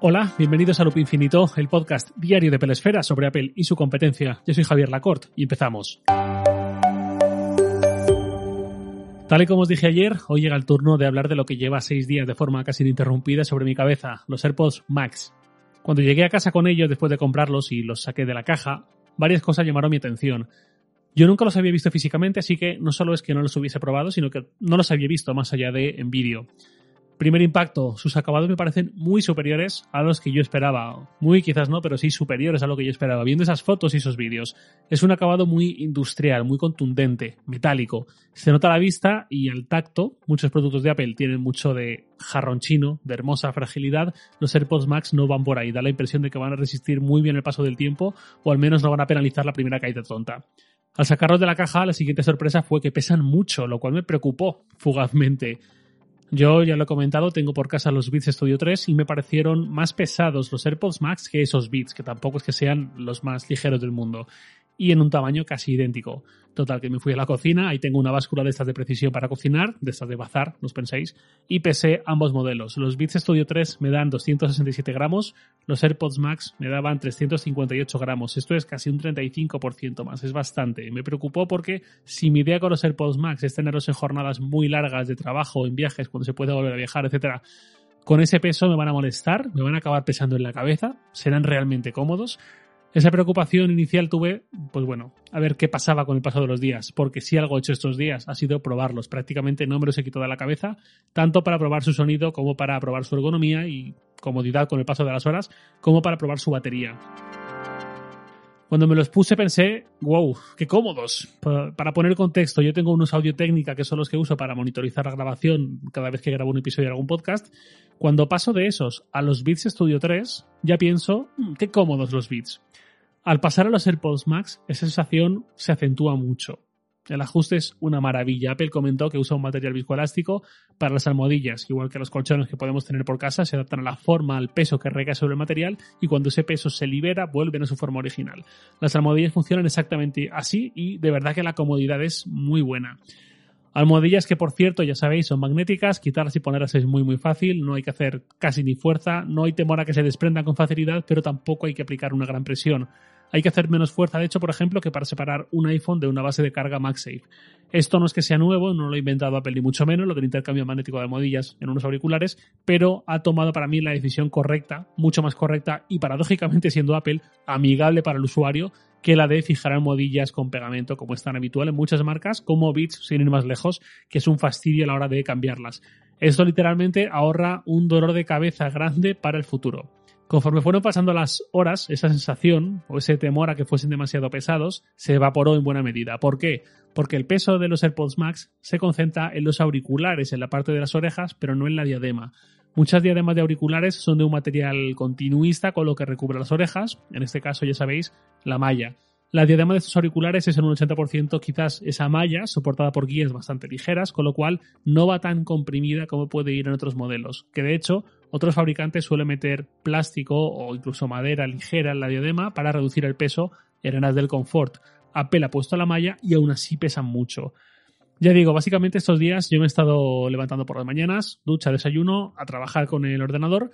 Hola, bienvenidos a Loop Infinito, el podcast diario de Pelesfera sobre Apple y su competencia. Yo soy Javier Lacorte y empezamos. Tal y como os dije ayer, hoy llega el turno de hablar de lo que lleva seis días de forma casi ininterrumpida sobre mi cabeza, los AirPods Max. Cuando llegué a casa con ellos después de comprarlos y los saqué de la caja, varias cosas llamaron mi atención. Yo nunca los había visto físicamente, así que no solo es que no los hubiese probado, sino que no los había visto más allá de en vídeo. Primer impacto, sus acabados me parecen muy superiores a los que yo esperaba. Muy quizás no, pero sí superiores a lo que yo esperaba. Viendo esas fotos y esos vídeos. Es un acabado muy industrial, muy contundente, metálico. Se nota a la vista y al tacto. Muchos productos de Apple tienen mucho de jarrón chino, de hermosa fragilidad. Los AirPods Max no van por ahí. Da la impresión de que van a resistir muy bien el paso del tiempo o al menos no van a penalizar la primera caída tonta. Al sacarlos de la caja, la siguiente sorpresa fue que pesan mucho, lo cual me preocupó fugazmente. Yo ya lo he comentado, tengo por casa los Beats Studio 3 y me parecieron más pesados los AirPods Max que esos Beats, que tampoco es que sean los más ligeros del mundo y en un tamaño casi idéntico. Total, que me fui a la cocina, ahí tengo una báscula de estas de precisión para cocinar, de estas de bazar, no os penséis, y pesé ambos modelos. Los Beats Studio 3 me dan 267 gramos, los AirPods Max me daban 358 gramos. Esto es casi un 35% más, es bastante. Me preocupó porque si mi idea con los AirPods Max es tenerlos en jornadas muy largas de trabajo, en viajes, cuando se puede volver a viajar, etcétera, con ese peso me van a molestar, me van a acabar pesando en la cabeza, serán realmente cómodos. Esa preocupación inicial tuve, pues bueno, a ver qué pasaba con el paso de los días, porque si algo he hecho estos días ha sido probarlos. Prácticamente no me los he quitado de la cabeza, tanto para probar su sonido como para probar su ergonomía y comodidad con el paso de las horas, como para probar su batería. Cuando me los puse pensé, wow, qué cómodos. Para poner contexto, yo tengo unos audio técnica que son los que uso para monitorizar la grabación cada vez que grabo un episodio de algún podcast. Cuando paso de esos a los Beats Studio 3, ya pienso, mm, qué cómodos los Beats. Al pasar a los AirPods Max, esa sensación se acentúa mucho. El ajuste es una maravilla. Apple comentó que usa un material viscoelástico para las almohadillas, igual que los colchones que podemos tener por casa, se adaptan a la forma, al peso que recae sobre el material y cuando ese peso se libera vuelven a su forma original. Las almohadillas funcionan exactamente así y de verdad que la comodidad es muy buena. Almohadillas que por cierto ya sabéis son magnéticas, quitarlas y ponerlas es muy muy fácil, no hay que hacer casi ni fuerza, no hay temor a que se desprendan con facilidad, pero tampoco hay que aplicar una gran presión hay que hacer menos fuerza, de hecho, por ejemplo, que para separar un iPhone de una base de carga MagSafe. Esto no es que sea nuevo, no lo ha inventado Apple ni mucho menos, lo del intercambio magnético de almohadillas en unos auriculares, pero ha tomado para mí la decisión correcta, mucho más correcta y paradójicamente siendo Apple amigable para el usuario que la de fijar almohadillas con pegamento como es tan habitual en muchas marcas como Beats sin ir más lejos, que es un fastidio a la hora de cambiarlas. Esto literalmente ahorra un dolor de cabeza grande para el futuro. Conforme fueron pasando las horas, esa sensación o ese temor a que fuesen demasiado pesados se evaporó en buena medida. ¿Por qué? Porque el peso de los AirPods Max se concentra en los auriculares, en la parte de las orejas, pero no en la diadema. Muchas diademas de auriculares son de un material continuista con lo que recubre las orejas, en este caso ya sabéis, la malla. La diadema de estos auriculares es en un 80% quizás esa malla soportada por guías bastante ligeras, con lo cual no va tan comprimida como puede ir en otros modelos, que de hecho otros fabricantes suelen meter plástico o incluso madera ligera en la diadema para reducir el peso en aras del confort. Apple ha puesto la malla y aún así pesan mucho. Ya digo, básicamente estos días yo me he estado levantando por las mañanas, ducha, desayuno, a trabajar con el ordenador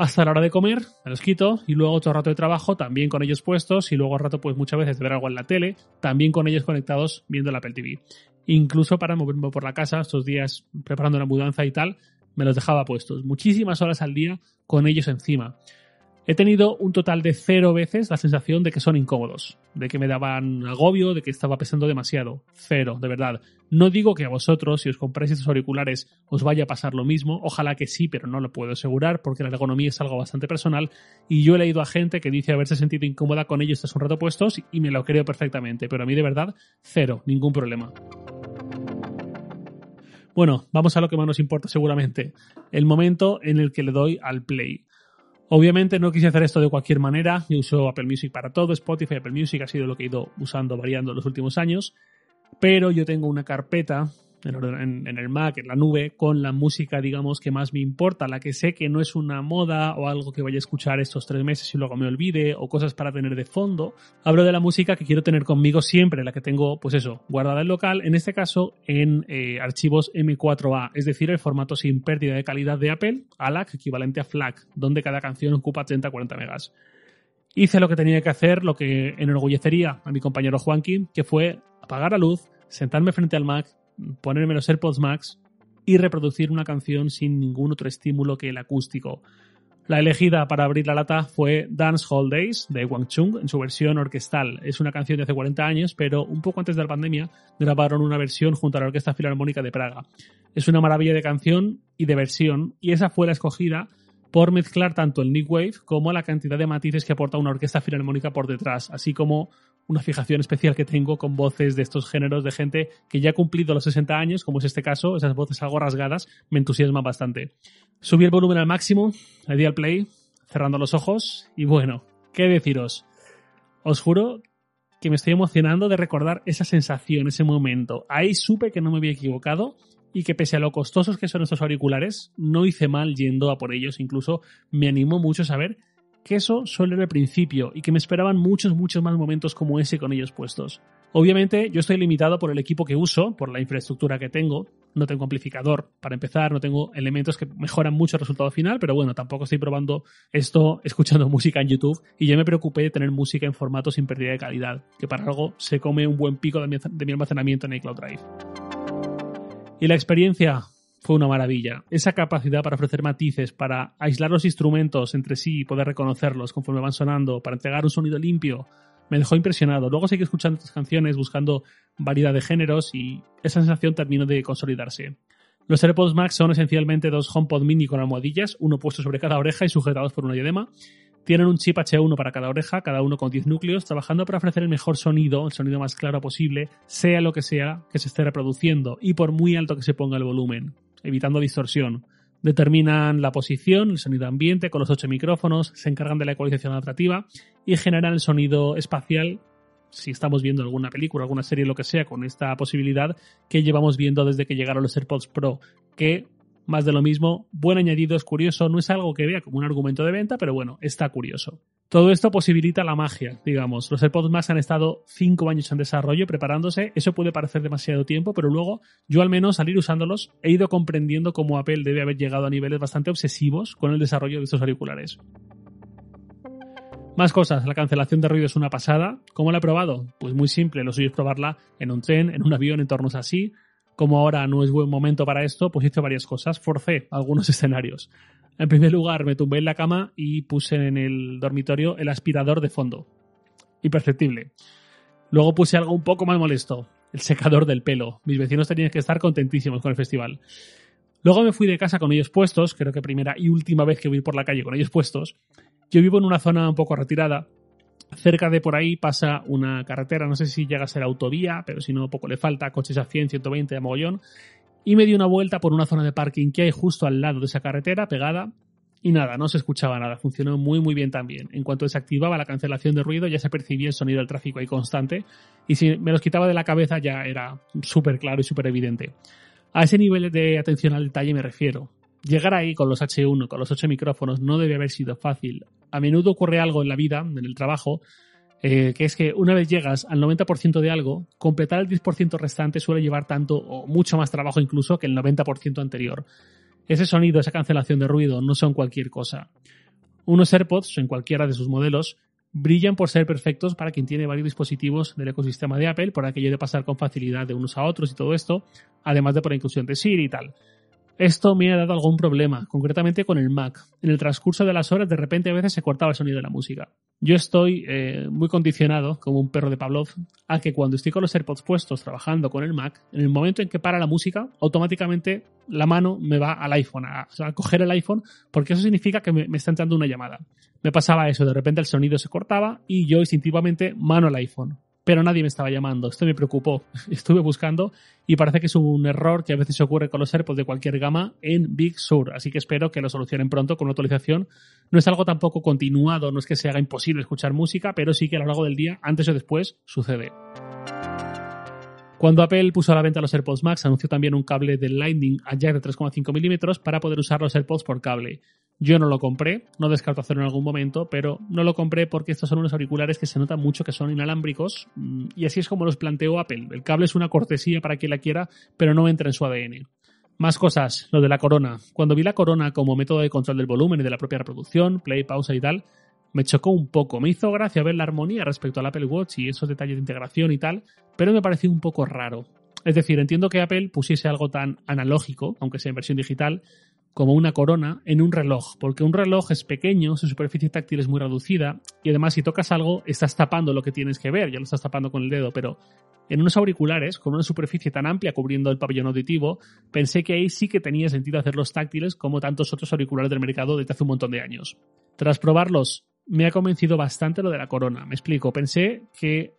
hasta la hora de comer, me los quito y luego otro rato de trabajo también con ellos puestos y luego al rato pues muchas veces de ver algo en la tele, también con ellos conectados viendo la Apple TV. Incluso para moverme por la casa estos días preparando la mudanza y tal, me los dejaba puestos. Muchísimas horas al día con ellos encima. He tenido un total de cero veces la sensación de que son incómodos, de que me daban agobio, de que estaba pesando demasiado. Cero, de verdad. No digo que a vosotros, si os compráis estos auriculares, os vaya a pasar lo mismo. Ojalá que sí, pero no lo puedo asegurar porque la ergonomía es algo bastante personal. Y yo he leído a gente que dice haberse sentido incómoda con ellos estos un rato puestos y me lo creo perfectamente. Pero a mí, de verdad, cero, ningún problema. Bueno, vamos a lo que más nos importa seguramente. El momento en el que le doy al play. Obviamente no quise hacer esto de cualquier manera, yo uso Apple Music para todo, Spotify, Apple Music ha sido lo que he ido usando, variando los últimos años, pero yo tengo una carpeta en, el Mac, en la nube, con la música, digamos, que más me importa, la que sé que no es una moda o algo que vaya a escuchar estos tres meses y luego me olvide, o cosas para tener de fondo. Hablo de la música que quiero tener conmigo siempre, la que tengo, pues eso, guardada en local, en este caso en eh, archivos M4A, es decir, el formato sin pérdida de calidad de Apple, ALAC, equivalente a FLAC, donde cada canción ocupa 30-40 megas. Hice lo que tenía que hacer, lo que enorgullecería a mi compañero Juanqui, que fue apagar la luz, sentarme frente al Mac ponerme los AirPods Max y reproducir una canción sin ningún otro estímulo que el acústico. La elegida para abrir la lata fue Dance Hall Days de Wang Chung en su versión orquestal. Es una canción de hace 40 años, pero un poco antes de la pandemia grabaron una versión junto a la Orquesta Filarmónica de Praga. Es una maravilla de canción y de versión, y esa fue la escogida por mezclar tanto el New Wave como la cantidad de matices que aporta una orquesta filarmónica por detrás, así como una fijación especial que tengo con voces de estos géneros de gente que ya ha cumplido los 60 años, como es este caso, esas voces algo rasgadas, me entusiasman bastante. Subí el volumen al máximo, le di al play, cerrando los ojos, y bueno, ¿qué deciros? Os juro que me estoy emocionando de recordar esa sensación, ese momento. Ahí supe que no me había equivocado y que pese a lo costosos que son estos auriculares, no hice mal yendo a por ellos. Incluso me animó mucho saber que eso solo era el principio y que me esperaban muchos, muchos más momentos como ese con ellos puestos. Obviamente yo estoy limitado por el equipo que uso, por la infraestructura que tengo. No tengo amplificador para empezar, no tengo elementos que mejoran mucho el resultado final, pero bueno, tampoco estoy probando esto escuchando música en YouTube y ya me preocupé de tener música en formato sin pérdida de calidad, que para algo se come un buen pico de mi, de mi almacenamiento en iCloud Drive. Y la experiencia fue una maravilla. Esa capacidad para ofrecer matices, para aislar los instrumentos entre sí y poder reconocerlos conforme van sonando, para entregar un sonido limpio, me dejó impresionado. Luego seguí escuchando estas canciones, buscando variedad de géneros y esa sensación terminó de consolidarse. Los AirPods Max son esencialmente dos HomePod mini con almohadillas, uno puesto sobre cada oreja y sujetados por una diadema, tienen un chip H1 para cada oreja, cada uno con 10 núcleos, trabajando para ofrecer el mejor sonido, el sonido más claro posible, sea lo que sea que se esté reproduciendo y por muy alto que se ponga el volumen, evitando distorsión. Determinan la posición, el sonido ambiente con los 8 micrófonos, se encargan de la ecualización adaptativa y generan el sonido espacial si estamos viendo alguna película, alguna serie, lo que sea, con esta posibilidad que llevamos viendo desde que llegaron los AirPods Pro, que más de lo mismo, buen añadido, es curioso, no es algo que vea como un argumento de venta, pero bueno, está curioso. Todo esto posibilita la magia, digamos. Los AirPods Max han estado cinco años en desarrollo, preparándose. Eso puede parecer demasiado tiempo, pero luego yo al menos al ir usándolos he ido comprendiendo cómo Apple debe haber llegado a niveles bastante obsesivos con el desarrollo de estos auriculares. Más cosas, la cancelación de ruido es una pasada. ¿Cómo la he probado? Pues muy simple, lo suyo es probarla en un tren, en un avión, en entornos así, como ahora no es buen momento para esto, pues hice varias cosas. Forcé algunos escenarios. En primer lugar, me tumbé en la cama y puse en el dormitorio el aspirador de fondo. Imperceptible. Luego puse algo un poco más molesto, el secador del pelo. Mis vecinos tenían que estar contentísimos con el festival. Luego me fui de casa con ellos puestos, creo que primera y última vez que voy por la calle con ellos puestos. Yo vivo en una zona un poco retirada Cerca de por ahí pasa una carretera, no sé si llega a ser autovía, pero si no, poco le falta, coches a 100, 120 de mogollón. Y me di una vuelta por una zona de parking que hay justo al lado de esa carretera, pegada, y nada, no se escuchaba nada, funcionó muy muy bien también. En cuanto desactivaba la cancelación de ruido ya se percibía el sonido del tráfico ahí constante y si me los quitaba de la cabeza ya era súper claro y súper evidente. A ese nivel de atención al detalle me refiero. Llegar ahí con los H1, con los 8 micrófonos, no debe haber sido fácil. A menudo ocurre algo en la vida, en el trabajo, eh, que es que una vez llegas al 90% de algo, completar el 10% restante suele llevar tanto o mucho más trabajo incluso que el 90% anterior. Ese sonido, esa cancelación de ruido no son cualquier cosa. Unos AirPods, en cualquiera de sus modelos, brillan por ser perfectos para quien tiene varios dispositivos del ecosistema de Apple, por aquello de pasar con facilidad de unos a otros y todo esto, además de por la inclusión de Siri y tal. Esto me ha dado algún problema, concretamente con el Mac. En el transcurso de las horas, de repente a veces se cortaba el sonido de la música. Yo estoy eh, muy condicionado, como un perro de Pavlov, a que cuando estoy con los AirPods puestos trabajando con el Mac, en el momento en que para la música, automáticamente la mano me va al iPhone, a, coger el iPhone, porque eso significa que me, me está entrando una llamada. Me pasaba eso, de repente el sonido se cortaba y yo instintivamente mano al iPhone pero nadie me estaba llamando. Esto me preocupó. Estuve buscando y parece que es un error que a veces ocurre con los AirPods de cualquier gama en Big Sur. Así que espero que lo solucionen pronto con una actualización. No es algo tampoco continuado, no es que se haga imposible escuchar música, pero sí que a lo largo del día, antes o después, sucede. Cuando Apple puso a la venta los AirPods Max, anunció también un cable de Lightning a jack de 3,5 milímetros para poder usar los AirPods por cable. Yo no lo compré, no descarto hacerlo en algún momento, pero no lo compré porque estos son unos auriculares que se nota mucho que son inalámbricos mm, y así es como los planteó Apple. El cable es una cortesía para quien la quiera, pero no entra en su ADN. Más cosas, lo de la corona. Cuando vi la corona como método de control del volumen y de la propia reproducción, play, pausa y tal, me chocó un poco. Me hizo gracia ver la armonía respecto al Apple Watch y esos detalles de integración y tal, pero me pareció un poco raro. Es decir, entiendo que Apple pusiese algo tan analógico, aunque sea en versión digital, como una corona en un reloj, porque un reloj es pequeño, su superficie táctil es muy reducida y además si tocas algo estás tapando lo que tienes que ver, ya lo estás tapando con el dedo, pero en unos auriculares con una superficie tan amplia cubriendo el pabellón auditivo, pensé que ahí sí que tenía sentido hacerlos táctiles como tantos otros auriculares del mercado desde hace un montón de años. Tras probarlos me ha convencido bastante lo de la corona. Me explico, pensé que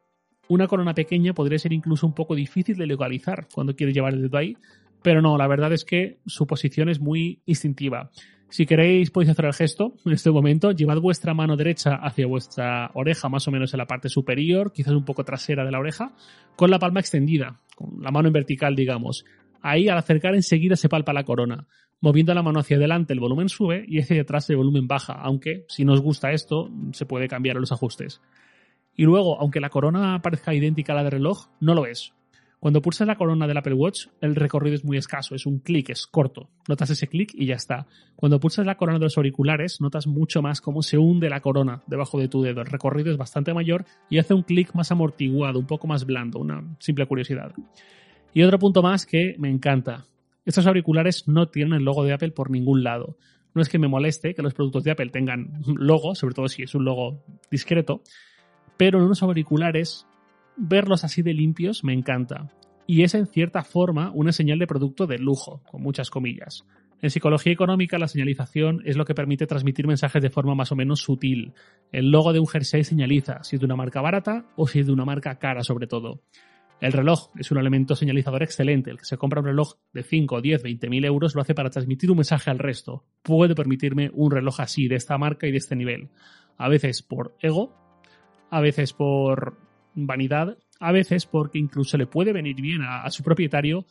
una corona pequeña podría ser incluso un poco difícil de localizar cuando quieres llevar el dedo ahí, pero no, la verdad es que su posición es muy instintiva. Si queréis podéis hacer el gesto en este momento, llevad vuestra mano derecha hacia vuestra oreja, más o menos en la parte superior, quizás un poco trasera de la oreja, con la palma extendida, con la mano en vertical, digamos. Ahí al acercar enseguida se palpa la corona. Moviendo la mano hacia adelante el volumen sube y hacia detrás el volumen baja, aunque si no os gusta esto se puede cambiar los ajustes. Y luego, aunque la corona parezca idéntica a la de reloj, no lo es. Cuando pulsas la corona del Apple Watch, el recorrido es muy escaso, es un clic, es corto. Notas ese clic y ya está. Cuando pulsas la corona de los auriculares, notas mucho más cómo se hunde la corona debajo de tu dedo. El recorrido es bastante mayor y hace un clic más amortiguado, un poco más blando, una simple curiosidad. Y otro punto más que me encanta. Estos auriculares no tienen el logo de Apple por ningún lado. No es que me moleste que los productos de Apple tengan logo, sobre todo si es un logo discreto, pero en unos auriculares verlos así de limpios me encanta. Y es en cierta forma una señal de producto de lujo, con muchas comillas. En psicología económica la señalización es lo que permite transmitir mensajes de forma más o menos sutil. El logo de un jersey señaliza si es de una marca barata o si es de una marca cara sobre todo. El reloj es un elemento señalizador excelente. El que se compra un reloj de 5, 10, 20 mil euros lo hace para transmitir un mensaje al resto. Puedo permitirme un reloj así, de esta marca y de este nivel. A veces por ego, a veces por vanidad, a veces porque incluso le puede venir bien a, su propietario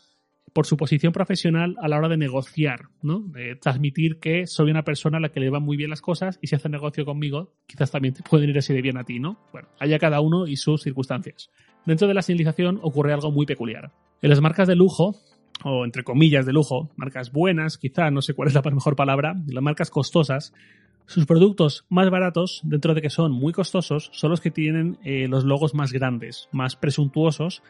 por su posición profesional a la hora de negociar, ¿no? De transmitir que soy una persona a la que le van muy bien las cosas y si hace negocio conmigo, quizás también te pueden ir así de bien a ti, ¿no? Bueno, allá cada uno y sus circunstancias. Dentro de la señalización ocurre algo muy peculiar. En las marcas de lujo, o entre comillas de lujo, marcas buenas, quizá, no sé cuál es la mejor palabra, las marcas costosas, sus productos más baratos, dentro de que son muy costosos, son los que tienen eh, los logos más grandes, más presuntuosos,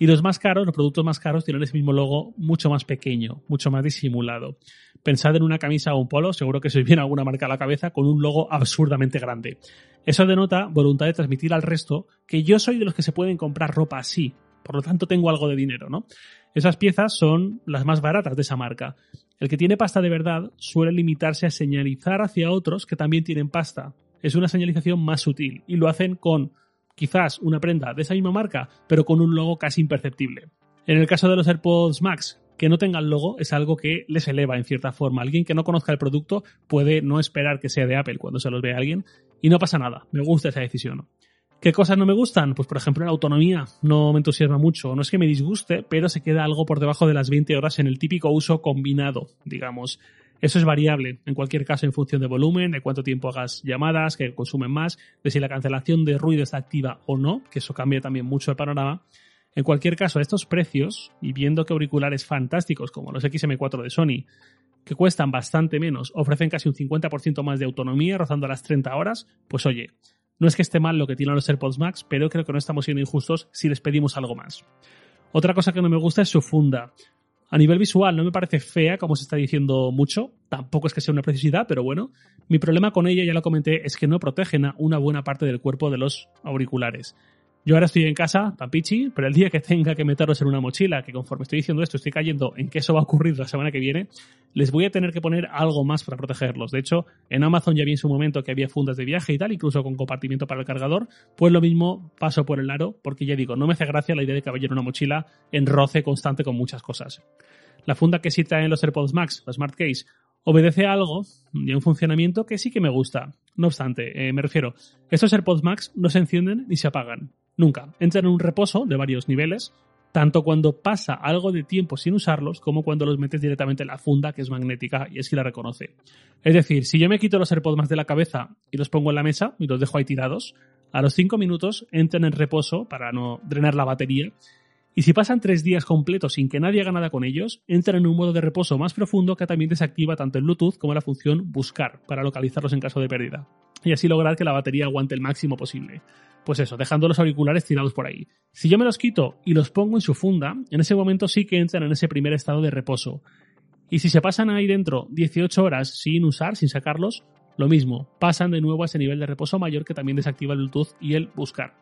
y los más caros, los productos más caros, tienen ese mismo logo mucho más pequeño, mucho más disimulado. Pensad en una camisa o un polo, seguro que se os viene alguna marca a la cabeza, con un logo absurdamente grande. Eso denota voluntad de transmitir al resto que yo soy de los que se pueden comprar ropa así, por lo tanto tengo algo de dinero, ¿no? Esas piezas son las más baratas de esa marca. El que tiene pasta de verdad suele limitarse a señalizar hacia otros que también tienen pasta. Es una señalización más sutil y lo hacen con quizás una prenda de esa misma marca, pero con un logo casi imperceptible. En el caso de los AirPods Max, que no tengan logo es algo que les eleva en cierta forma. Alguien que no conozca el producto puede no esperar que sea de Apple cuando se los ve a alguien y no pasa nada. Me gusta esa decisión. ¿Qué cosas no me gustan? Pues por ejemplo la autonomía no me entusiasma mucho. No es que me disguste, pero se queda algo por debajo de las 20 horas en el típico uso combinado, digamos. Eso es variable, en cualquier caso, en función de volumen, de cuánto tiempo hagas llamadas, que consumen más, de si la cancelación de ruido está activa o no, que eso cambia también mucho el panorama. En cualquier caso, a estos precios, y viendo que auriculares fantásticos como los XM4 de Sony, que cuestan bastante menos, ofrecen casi un 50% más de autonomía, rozando las 30 horas, pues oye, no es que esté mal lo que tienen los AirPods Max, pero creo que no estamos siendo injustos si les pedimos algo más. Otra cosa que no me gusta es su funda. A nivel visual no me parece fea, como se está diciendo mucho. Tampoco es que sea una precisidad, pero bueno. Mi problema con ella, ya lo comenté, es que no protegen a una buena parte del cuerpo de los auriculares. Yo ahora estoy en casa, tan pichi, pero el día que tenga que meterlos en una mochila, que conforme estoy diciendo esto estoy cayendo en que eso va a ocurrir la semana que viene, les voy a tener que poner algo más para protegerlos. De hecho, en Amazon ya vi en su momento que había fundas de viaje y tal, incluso con compartimiento para el cargador, pues lo mismo paso por el aro, porque ya digo, no me hace gracia la idea de que una mochila en roce constante con muchas cosas. La funda que sí en los AirPods Max, la Smart Case, obedece a algo y a un funcionamiento que sí que me gusta. No obstante, eh, me refiero, estos AirPods Max no se encienden ni se apagan. Nunca. Entran en un reposo de varios niveles, tanto cuando pasa algo de tiempo sin usarlos como cuando los metes directamente en la funda que es magnética y es que la reconoce. Es decir, si yo me quito los AirPods más de la cabeza y los pongo en la mesa y los dejo ahí tirados, a los 5 minutos entran en reposo para no drenar la batería y si pasan tres días completos sin que nadie haga nada con ellos, entran en un modo de reposo más profundo que también desactiva tanto el Bluetooth como la función buscar para localizarlos en caso de pérdida. Y así lograr que la batería aguante el máximo posible. Pues eso, dejando los auriculares tirados por ahí. Si yo me los quito y los pongo en su funda, en ese momento sí que entran en ese primer estado de reposo. Y si se pasan ahí dentro 18 horas sin usar, sin sacarlos, lo mismo, pasan de nuevo a ese nivel de reposo mayor que también desactiva el Bluetooth y el buscar.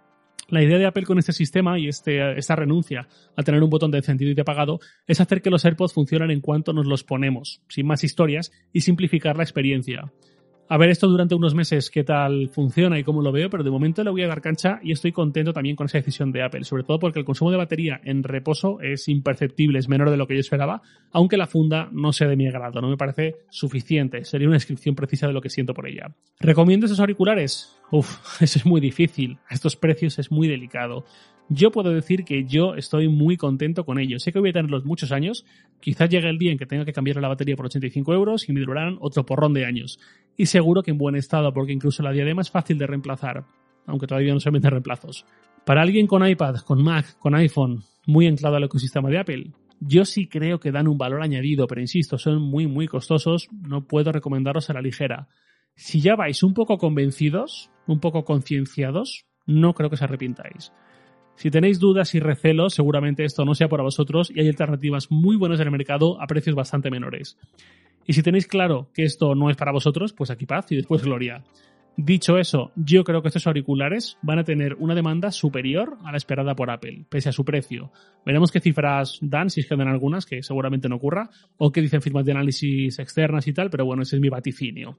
La idea de Apple con este sistema y este, esta renuncia a tener un botón de encendido y de apagado es hacer que los AirPods funcionen en cuanto nos los ponemos, sin más historias, y simplificar la experiencia a ver esto durante unos meses qué tal funciona y cómo lo veo, pero de momento le voy a dar cancha y estoy contento también con esa decisión de Apple, sobre todo porque el consumo de batería en reposo es imperceptible, es menor de lo que yo esperaba, aunque la funda no sea de mi agrado, no me parece suficiente, sería una descripción precisa de lo que siento por ella. ¿Recomiendo esos auriculares? Uf, eso es muy difícil, a estos precios es muy delicado. Yo puedo decir que yo estoy muy contento con ellos. Sé que voy a tenerlos muchos años. Quizás llegue el día en que tenga que cambiar la batería por 85 euros y me durarán otro porrón de años. Y seguro que en buen estado, porque incluso la diadema es fácil de reemplazar, aunque todavía no se venden reemplazos. Para alguien con iPad, con Mac, con iPhone, muy anclado al ecosistema de Apple, yo sí creo que dan un valor añadido, pero insisto, son muy, muy costosos. No puedo recomendarlos a la ligera. Si ya vais un poco convencidos, un poco concienciados, no creo que os arrepintáis. Si tenéis dudas y recelos, seguramente esto no sea para vosotros y hay alternativas muy buenas en el mercado a precios bastante menores. Y si tenéis claro que esto no es para vosotros, pues aquí paz y después gloria. Dicho eso, yo creo que estos auriculares van a tener una demanda superior a la esperada por Apple, pese a su precio. Veremos qué cifras dan, si es que dan algunas, que seguramente no ocurra, o qué dicen firmas de análisis externas y tal, pero bueno, ese es mi vaticinio.